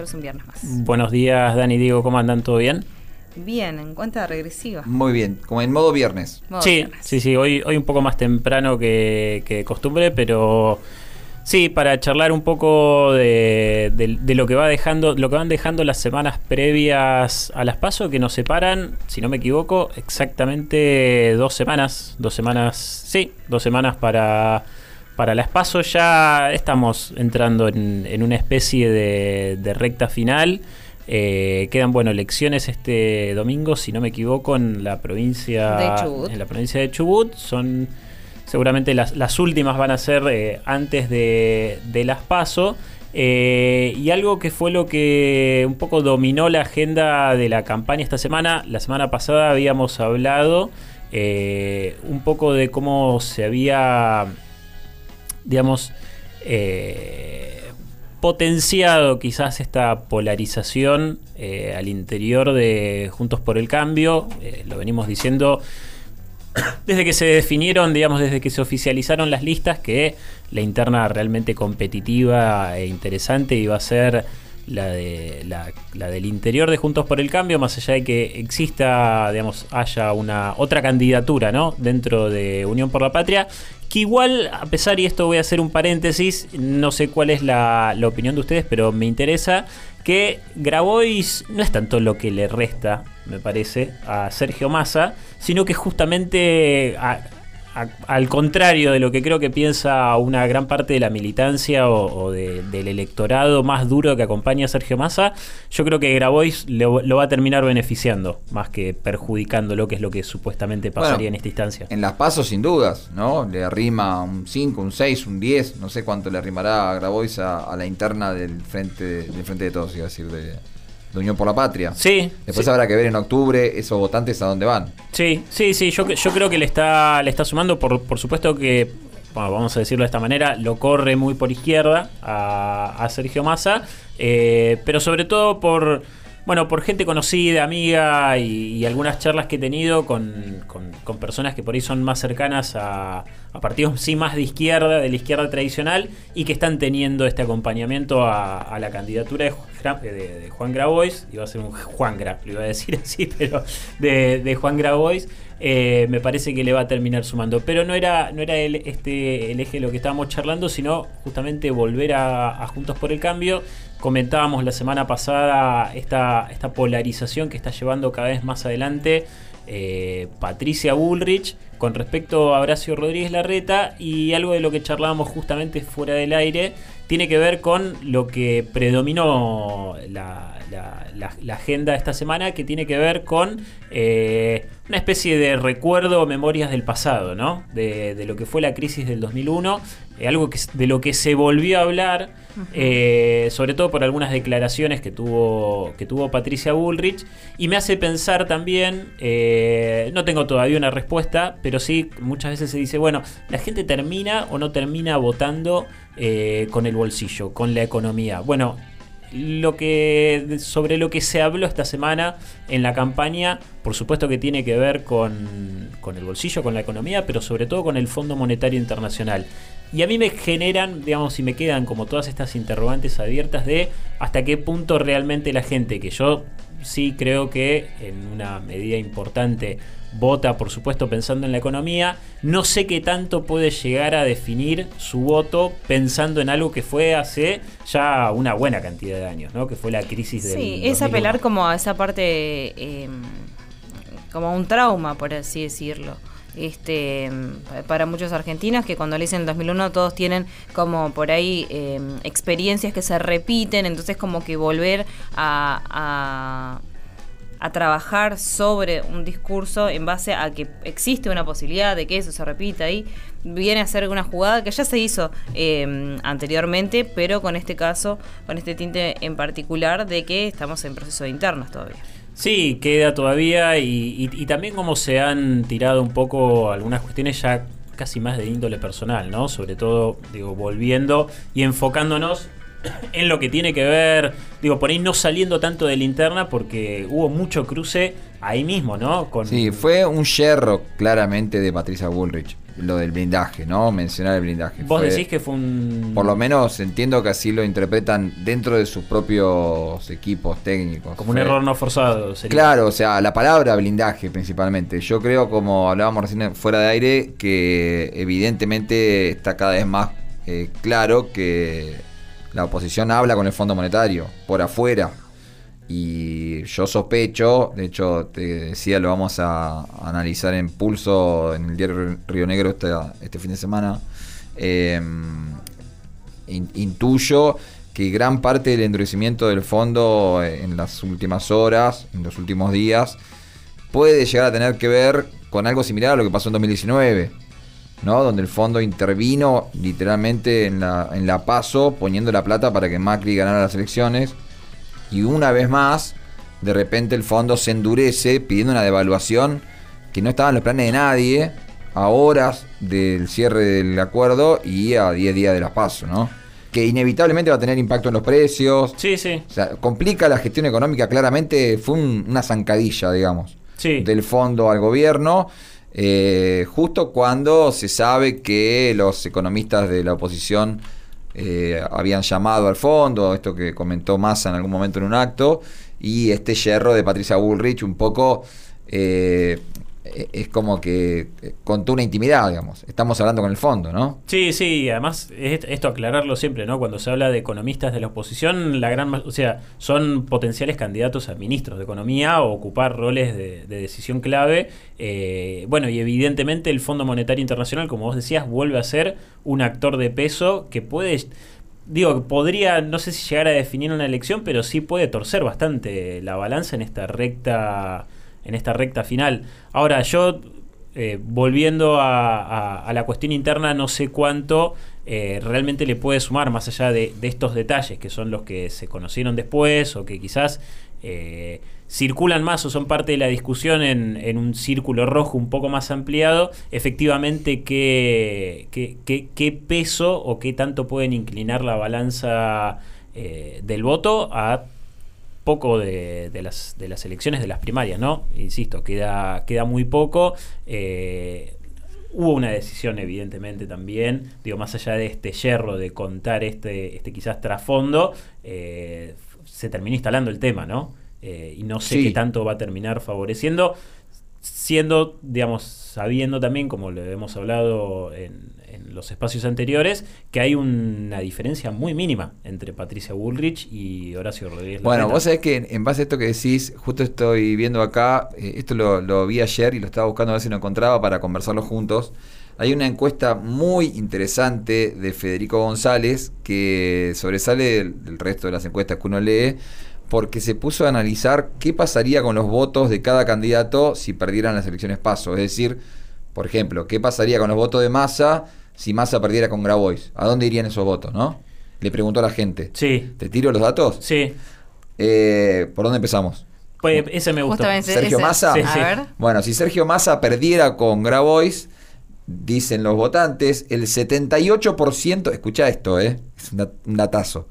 pero es un viernes más. Buenos días, Dani Diego, ¿cómo andan? ¿Todo bien? Bien, en cuenta regresiva. Muy bien, como en modo viernes. Modo sí, viernes. sí, sí, hoy, hoy un poco más temprano que, que de costumbre, pero sí, para charlar un poco de, de- de lo que va dejando, lo que van dejando las semanas previas a las pasos que nos separan, si no me equivoco, exactamente dos semanas, dos semanas, sí, dos semanas para, para las pasos. Ya estamos entrando en, en una especie de, de recta final. Eh, quedan bueno elecciones este domingo, si no me equivoco, en la provincia De Chubut. en la provincia de Chubut. Son seguramente las, las últimas van a ser eh, antes de, de las PASO. Eh, y algo que fue lo que un poco dominó la agenda de la campaña esta semana. La semana pasada habíamos hablado eh, un poco de cómo se había, digamos, eh, potenciado quizás esta polarización eh, al interior de Juntos por el Cambio. Eh, lo venimos diciendo desde que se definieron, digamos, desde que se oficializaron las listas, que la interna realmente competitiva e interesante iba a ser la, de, la, del interior de Juntos por el Cambio, más allá de que exista, digamos, haya una otra candidatura, ¿no? Dentro de Unión por la Patria, que igual, a pesar, y esto voy a hacer un paréntesis, no sé cuál es la, la opinión de ustedes, pero me interesa que Grabois no es tanto lo que le resta, me parece, a Sergio Massa, sino que justamente a- al contrario de lo que creo que piensa una gran parte de la militancia o, o de- del electorado más duro que acompaña a Sergio Massa, yo creo que Grabois lo, lo va a terminar beneficiando más que perjudicándolo, que es lo que supuestamente pasaría Bueno, en esta instancia. En las pasos, sin dudas, ¿no? Le arrima un 5, un 6, un 10, no sé cuánto le arrimará a Grabois a, a la interna del frente, del frente de todos, iba a decir, de, de Unión por la Patria. Sí, Después sí. habrá que ver en octubre esos votantes a dónde van. Sí, sí, sí, yo, yo creo que le está, le está sumando, por, por supuesto que, bueno, vamos a decirlo de esta manera, lo corre muy por izquierda a, a Sergio Massa, eh, pero sobre todo por, bueno, por gente conocida, amiga y, algunas charlas que he tenido con, con- personas que por ahí son más cercanas a, partidos sí más de izquierda, de la izquierda tradicional, y que están teniendo este acompañamiento a, la candidatura de, Juan- de- de Juan Grabois, iba a ser un Juan Gra, lo iba a decir así, pero de Juan Grabois, eh, me parece que le va a terminar sumando. Pero no era, no era el, este, el eje de lo que estábamos charlando, sino justamente volver a, Juntos por el Cambio. Comentábamos la semana pasada esta, esta polarización que está llevando cada vez más adelante eh, Patricia Bullrich con respecto a Horacio Rodríguez Larreta y algo de lo que charlábamos justamente fuera del aire tiene que ver con lo que predominó la, la- la- la agenda esta semana que tiene que ver con eh, una especie de recuerdo o memorias del pasado, ¿no? De, de lo que fue la crisis del 2001, eh, algo que, de lo que se volvió a hablar, eh, sobre todo por algunas declaraciones que tuvo, que tuvo Patricia Bullrich, y me hace pensar también, eh, no tengo todavía una respuesta, pero sí muchas veces se dice, bueno, la gente termina o no termina votando con el bolsillo, con la economía. Bueno, lo que sobre lo que se habló esta semana en la campaña, por supuesto que tiene que ver con, con el bolsillo, con la economía, pero sobre todo con el Fondo Monetario Internacional. Y a mí me generan, digamos, y me quedan como todas estas interrogantes abiertas de hasta qué punto realmente la gente, que yo sí creo que en una medida importante vota, por supuesto, pensando en la economía, no sé qué tanto puede llegar a definir su voto pensando en algo que fue hace ya una buena cantidad de años, ¿no? Que fue la crisis del Sí, es 2001. apelar como a esa parte, eh, como a un trauma, por así decirlo. Este, pa- para muchos argentinos que cuando le dicen el 2001 todos tienen como por ahí eh, experiencias que se repiten, entonces como que volver a, a, a trabajar sobre un discurso en base a que existe una posibilidad de que eso se repita ahí, viene a ser una jugada que ya se hizo eh, anteriormente, pero con este caso, con este tinte en particular de que estamos en proceso de internas todavía. Sí, queda todavía y, también como se han tirado un poco algunas cuestiones ya casi más de índole personal, ¿no? Sobre todo, digo, volviendo y enfocándonos en lo que tiene que ver, digo, por ahí no saliendo tanto de la interna porque hubo mucho cruce ahí mismo, ¿no? Con, Sí, fue un yerro claramente de Patricia Bullrich. Lo del blindaje, ¿no? Mencionar el blindaje. Vos Fue- decís que fue un... Por lo menos entiendo que así lo interpretan dentro de sus propios equipos técnicos. Como un error no forzado. sería. Claro, o sea, la palabra blindaje principalmente. Yo creo, como hablábamos recién fuera de aire, que evidentemente está cada vez más eh, claro que la oposición habla con el Fondo Monetario por afuera. Y yo sospecho, de hecho te decía, lo vamos a, analizar en pulso en el diario Río Negro este, este fin de semana. eh, in- intuyo que gran parte del endurecimiento del fondo en las últimas horas, en los últimos días, puede llegar a tener que ver con algo similar a lo que pasó en 2019, ¿no? Donde el fondo intervino literalmente en la, en la paso, poniendo la plata para que Macri ganara las elecciones. Y una vez más, de repente el fondo se endurece pidiendo una devaluación que no estaba en los planes de nadie, a horas del cierre del acuerdo y a 10 días de las paso, ¿no? Que inevitablemente va a tener impacto en los precios. Sí, sí. O sea, complica la gestión económica, claramente fue un- una zancadilla, digamos, Sí. del fondo al gobierno, eh, justo cuando se sabe que los economistas de la oposición eh, habían llamado al fondo, esto que comentó Massa en algún momento en un acto, y este yerro de Patricia Bullrich un poco... eh, es como que eh, contó una intimidad, digamos. Estamos hablando con el fondo, ¿no? Sí, sí, además es- esto aclararlo siempre, ¿no? Cuando se habla de economistas de la oposición, la gran, o sea, son potenciales candidatos a ministros de economía o ocupar roles de, de decisión clave. Eh, bueno, y evidentemente el Fondo Monetario Internacional, como vos decías, vuelve a ser un actor de peso que puede digo, podría, no sé si llegar a definir una elección, pero sí puede torcer bastante la balanza en esta recta, en esta recta final. Ahora, yo, eh, volviendo a, la cuestión interna, no sé cuánto eh, realmente le puede sumar, más allá de, estos detalles, que son los que se conocieron después, o que quizás eh, circulan más o son parte de la discusión en, un círculo rojo un poco más ampliado, efectivamente qué, qué, peso o qué tanto pueden inclinar la balanza del voto a poco de, de las, de las elecciones de las primarias, ¿no? Insisto, queda, queda muy poco. eh, hubo una decisión, evidentemente, también, digo, más allá de este yerro de contar este, este quizás trasfondo, eh, se terminó instalando el tema, ¿no? Eh, y no sé Sí. qué tanto va a terminar favoreciendo, siendo, digamos, sabiendo también, como lo hemos hablado en, en los espacios anteriores, que hay una diferencia muy mínima entre Patricia Bullrich y Horacio Rodríguez. Bueno, vos sabés que en- en base a esto que decís, justo estoy viendo acá, eh, esto lo, lo vi ayer y lo estaba buscando a ver si lo encontraba para conversarlo juntos. Hay una encuesta muy interesante de Federico González que sobresale del, del resto de las encuestas que uno lee porque se puso a analizar qué pasaría con los votos de cada candidato si perdieran las elecciones paso. Es decir, por ejemplo, qué pasaría con los votos de Massa si Massa perdiera con Grabois. ¿A dónde irían esos votos, no? Le preguntó a la gente. Sí, ¿Te tiro los datos? sí. Eh, ¿Por dónde empezamos? Pues ese me gustó. Justamente Sergio ese. Massa. Sí, A sí. ver. Bueno, si Sergio Massa perdiera con Grabois, dicen los votantes, el 78%, escucha esto, eh, es un dat- un datazo,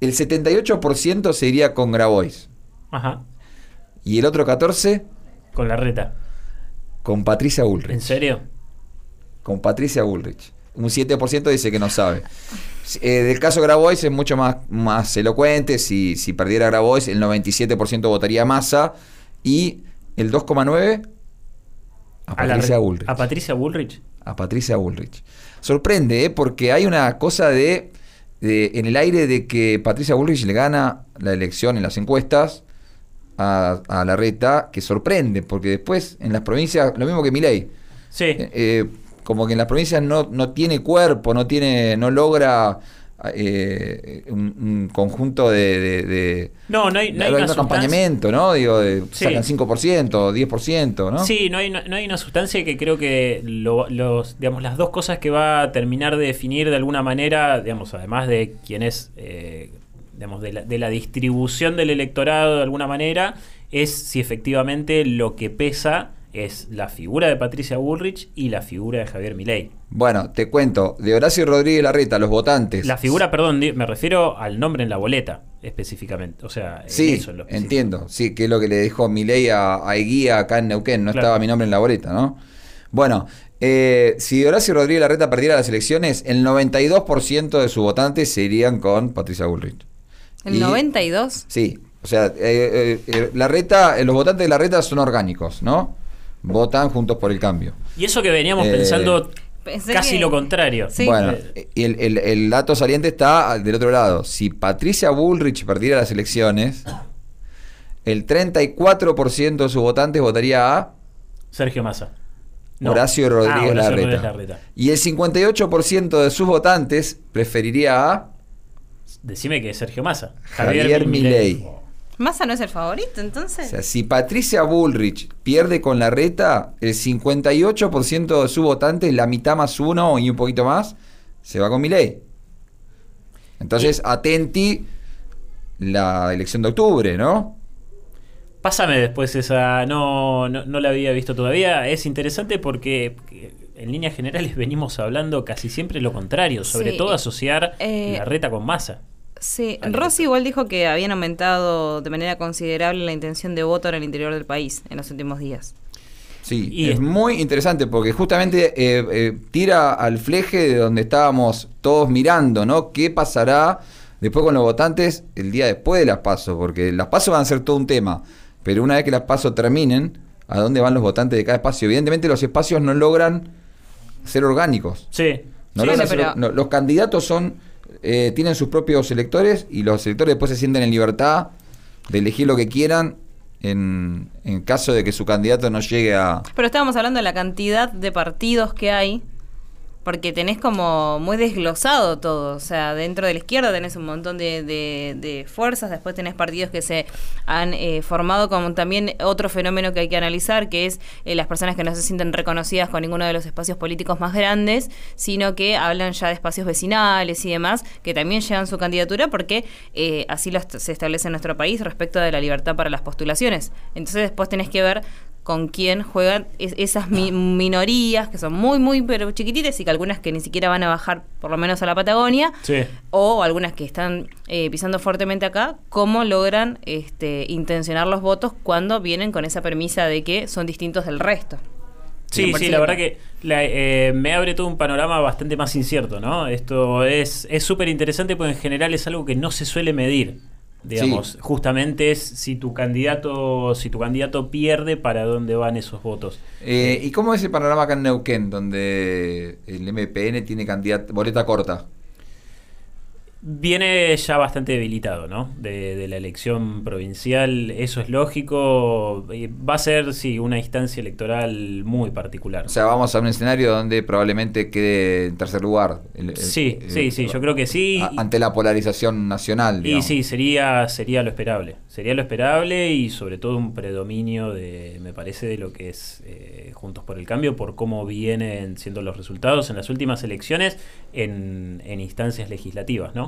el 78% se iría con Grabois Ajá. y el otro 14% Con la reta. con Patricia ¿En Bullrich. serio? Con Patricia Bullrich. Un 7% dice que no sabe. Eh, del caso Grabois es mucho más, más elocuente. Si, si perdiera Grabois, el 97% votaría a Massa y el 2,9% a Patricia Bullrich. ¿A Patricia Bullrich? a Patricia Bullrich. Sorprende, ¿eh? porque hay una cosa de, de- en el aire de que Patricia Bullrich le gana la elección en las encuestas a, a la reta, que sorprende, porque después en las provincias, lo mismo que Milei, Sí. eh, eh, como que en las provincias no, no tiene cuerpo, no tiene, no logra eh, un, un conjunto de, de- de- no, no hay, no hay una un acompañamiento, ¿no? Digo, de- Sí. sacan 5%, 10%, ¿no? Sí, no hay, no, no hay una sustancia que creo que lo- los, digamos, las dos cosas que va a terminar de definir de alguna manera, digamos, además de quién es, eh, digamos, de la, de la distribución del electorado de alguna manera, es si efectivamente lo que pesa es la figura de Patricia Bullrich y la figura de Javier Milei. Bueno, te cuento, de Horacio Rodríguez Larreta, los votantes. La figura, perdón, me refiero al nombre en la boleta específicamente, o sea, en Sí, eso en lo entiendo. Sí, que es lo que le dijo Milei a, a Eguía acá en Neuquén. No Claro. estaba mi nombre en la boleta, ¿no? Bueno, eh, si Horacio Rodríguez Larreta perdiera las elecciones, el 92% de sus votantes se irían con Patricia Bullrich. ¿El Y- 92? Sí, o sea, eh, eh, Larreta, eh, los votantes de Larreta son orgánicos, ¿no? Votan juntos por el cambio. Y eso que veníamos Eh, pensando Pensé casi que- lo contrario. Sí. Bueno, y el, el- el dato saliente está del otro lado. Si Patricia Bullrich perdiera las elecciones, el 34% de sus votantes votaría a Sergio Massa. No. Horacio Rodríguez Ah, Horacio Larreta. Rodríguez Larreta. Y el 58% de sus votantes preferiría a Decime que es Sergio Massa. Javier Milei. ¿Massa no es el favorito entonces? O sea, si Patricia Bullrich pierde con Larreta, el 58% de sus votantes, la mitad más uno y un poquito más, se va con Milei. Entonces, atenti la elección de octubre, ¿no? Pásame después esa. No, no, no la había visto todavía. Es interesante porque eh, en líneas generales venimos hablando casi siempre lo contrario. Sobre Sí. todo asociar Eh, la reta con masa. Sí. Rossi igual dijo que habían aumentado de manera considerable la intención de voto en el interior del país en los últimos días. Sí, Y es es- muy interesante porque justamente eh, eh, tira al fleje de donde estábamos todos mirando, ¿no? ¿Qué pasará después con los votantes el día después de las pasos? Porque las pasos van a ser todo un tema, pero una vez que las pasos terminen, ¿a dónde van los votantes de cada espacio? Evidentemente los espacios no logran ser orgánicos. Sí. No Sí, logran sí, ser- pero- no, los candidatos son eh, tienen sus propios electores y los electores después se sienten en libertad de elegir lo que quieran en, en caso de que su candidato no llegue a... Pero estábamos hablando de la cantidad de partidos que hay, porque tenés como muy desglosado todo. O sea, dentro de la izquierda tenés un montón de, fuerzas, después tenés partidos que se han eh, formado como también otro fenómeno que hay que analizar, que es eh, las personas que no se sienten reconocidas con ninguno de los espacios políticos más grandes, sino que hablan ya de espacios vecinales y demás, que también llevan su candidatura porque eh, así lo se establece en nuestro país respecto de la libertad para las postulaciones. Entonces después tenés que ver con quién juegan es- esas mi- minorías que son muy, muy pero chiquititas y que algunas que ni siquiera van a bajar por lo menos a la Patagonia Sí. o algunas que están eh, pisando fuertemente acá, cómo logran este, intencionar los votos cuando vienen con esa premisa de que son distintos del resto. Sí, sí, la verdad que la- eh, me abre todo un panorama bastante más incierto, ¿no? Esto es es súper interesante porque en general es algo que no se suele medir. Digamos, Sí. justamente es si tu candidato, si tu candidato pierde, para dónde van esos votos. Eh, ¿Y cómo es el panorama acá en Neuquén, donde el MPN tiene candidato, boleta corta? Viene ya bastante debilitado, ¿no? De, de la elección provincial, eso es lógico. Eh, Va a ser, sí, una instancia electoral muy particular. O sea, vamos a un escenario donde probablemente quede en tercer lugar. el- el- Sí, el- sí, sí, yo creo que sí. a- ante la polarización nacional. Y digamos. sí, sería, sería lo esperable. Sería lo esperable y sobre todo un predominio de, me parece, de lo que es eh, Juntos por el Cambio, por cómo vienen siendo los resultados en las últimas elecciones en, en instancias legislativas, ¿no?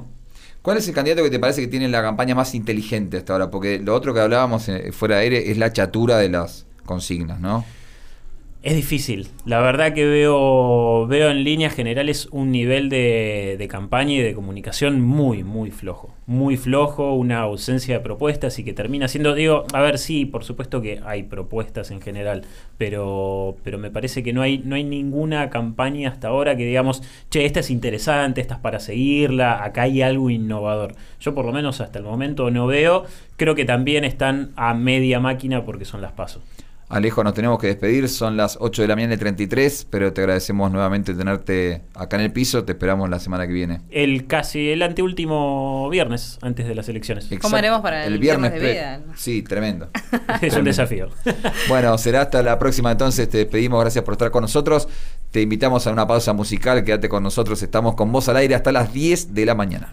¿Cuál es el candidato que te parece que tiene la campaña más inteligente hasta ahora? Porque lo otro que hablábamos eh, fuera de aire es la chatura de las consignas, ¿no? Es difícil. La verdad que veo, veo en líneas generales un nivel de, de campaña y de comunicación muy, muy flojo. Muy flojo, una ausencia de propuestas y que termina siendo, digo, a ver, sí, por supuesto que hay propuestas en general, pero, pero me parece que no hay, no hay ninguna campaña hasta ahora que digamos, che, esta es interesante, esta es para seguirla, acá hay algo innovador. Yo por lo menos hasta el momento no veo. Creo que también están a media máquina porque son las pasos. Alejo, nos tenemos que despedir, son las 8 de la mañana y 33, pero te agradecemos nuevamente tenerte acá en el piso, te esperamos la semana que viene. El casi el anteúltimo viernes antes de las elecciones. Exacto. haremos para el viernes de veda? Sí, tremendo. es un desafío. Bueno, será hasta la próxima entonces, te despedimos, gracias por estar con nosotros, te invitamos a una pausa musical, quédate con nosotros, estamos con vos al aire hasta las 10 de la mañana.